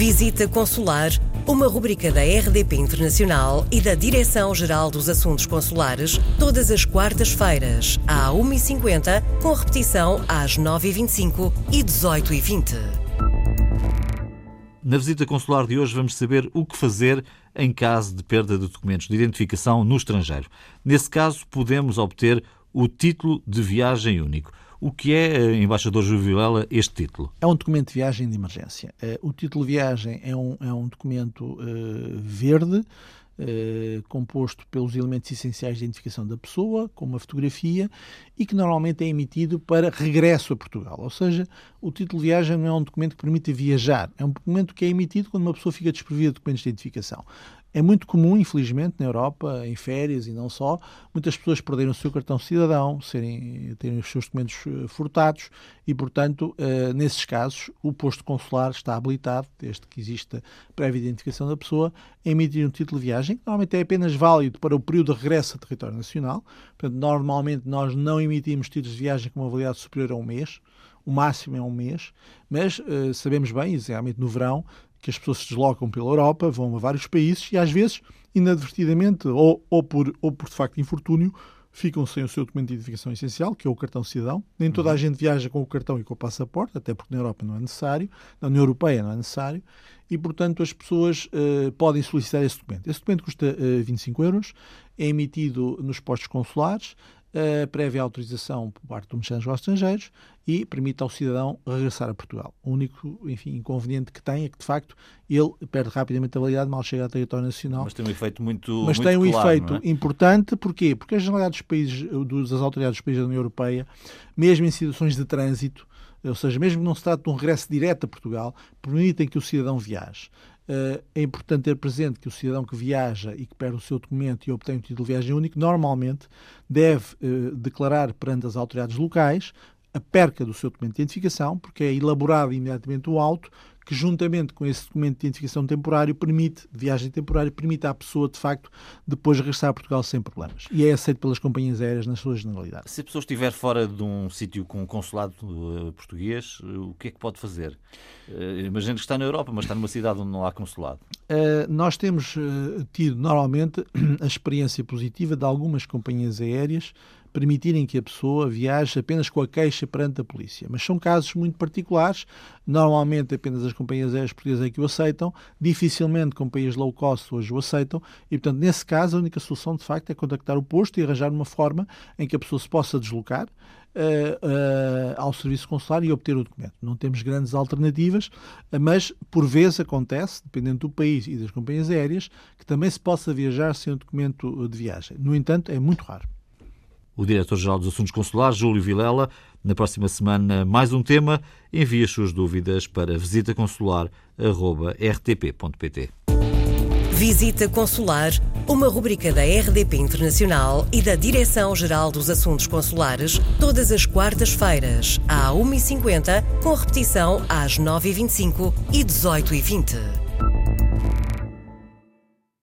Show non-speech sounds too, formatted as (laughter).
Visita Consular, uma rubrica da RDP Internacional e da Direção-Geral dos Assuntos Consulares, todas as quartas-feiras, à 1h50, com repetição às 9h25 e 18h20. Na visita consular de hoje vamos saber o que fazer em caso de perda de documentos de identificação no estrangeiro. Nesse caso, podemos obter o título de viagem único. O que é, eh, embaixador Júlio Vilela, este título? É um documento de viagem de emergência. Eh, o título de viagem é um, é um documento uh, verde, composto pelos elementos essenciais de identificação da pessoa, como a fotografia, e que normalmente é emitido para regresso a Portugal. Ou seja, o título de viagem não é um documento que permite viajar, é um documento que é emitido quando uma pessoa fica desprovida de documentos de identificação. É muito comum, infelizmente, na Europa, em férias e não só, muitas pessoas perderem o seu cartão cidadão, serem, terem os seus documentos eh, furtados e, portanto, uh, nesses casos, o posto consular está habilitado, desde que exista prévia identificação da pessoa, a emitir um título de viagem, que normalmente é apenas válido para o período de regresso a território nacional. Portanto, normalmente nós não emitimos títulos de viagem com uma validade superior a um mês, o máximo é um mês, mas uh, sabemos bem, exatamente no verão, que as pessoas se deslocam pela Europa, vão a vários países e às vezes, inadvertidamente ou, ou, por, ou por de facto infortúnio, ficam sem o seu documento de identificação essencial, que é o cartão cidadão. Nem toda a uhum. gente viaja com o cartão e com o passaporte, até porque na Europa não é necessário, na União Europeia não é necessário, e portanto as pessoas uh, podem solicitar esse documento. Esse documento custa uh, eh, 25 euros, é emitido nos postos consulares, a prévia autorização por parte do Ministério dos Negócios Estrangeiros e permite ao cidadão regressar a Portugal. O único enfim, inconveniente que tem é que, de facto, ele perde rapidamente a validade mal chega ao território nacional. Mas tem um efeito muito Mas muito tem um claro, efeito é? importante, porquê? Porque a generalidade dos países, das autoridades dos países da União Europeia, mesmo em situações de trânsito, ou seja, mesmo que não se trate de um regresso direto a Portugal, permitem que o cidadão viaje. Eh, é importante ter presente que o cidadão que viaja e que perde o seu documento e obtém um título de viagem único, normalmente deve eh, declarar perante as autoridades locais a perca do seu documento de identificação, porque é elaborado imediatamente o auto que juntamente com esse documento de identificação temporário permite, de viagem temporária, permite à pessoa, de facto, depois regressar a Portugal sem problemas. E é aceito pelas companhias aéreas na sua generalidade. Se a pessoa estiver fora de um sítio com um consulado uh, português, uh, o que é que pode fazer? Uh, imagino que está na Europa, mas está numa cidade onde não há consulado. nós temos tido, normalmente, (clears throat) a experiência positiva de algumas companhias aéreas permitirem que a pessoa viaje apenas com a queixa perante a polícia. Mas são casos muito particulares, normalmente apenas as companhias aéreas portuguesas é que o aceitam, dificilmente companhias low cost hoje o aceitam, e portanto, nesse caso, a única solução de facto é contactar o posto e arranjar uma forma em que a pessoa se possa deslocar. Uh, uh, ao serviço consular e obter o documento. Não temos grandes alternativas, mas por vezes acontece, dependendo do país e das companhias aéreas, que também se possa viajar sem o documento de viagem. No entanto, é muito raro o Diretor-Geral dos Assuntos Consulares, Júlio Vilela. Na próxima semana, mais um tema. Envie as suas dúvidas para visitaconsular.rtp.pt. Visita Consular, uma rubrica da RDP Internacional e da Direção-Geral dos Assuntos Consulares, todas as quartas-feiras, à 1h50, com repetição às 9h25 e 18h20.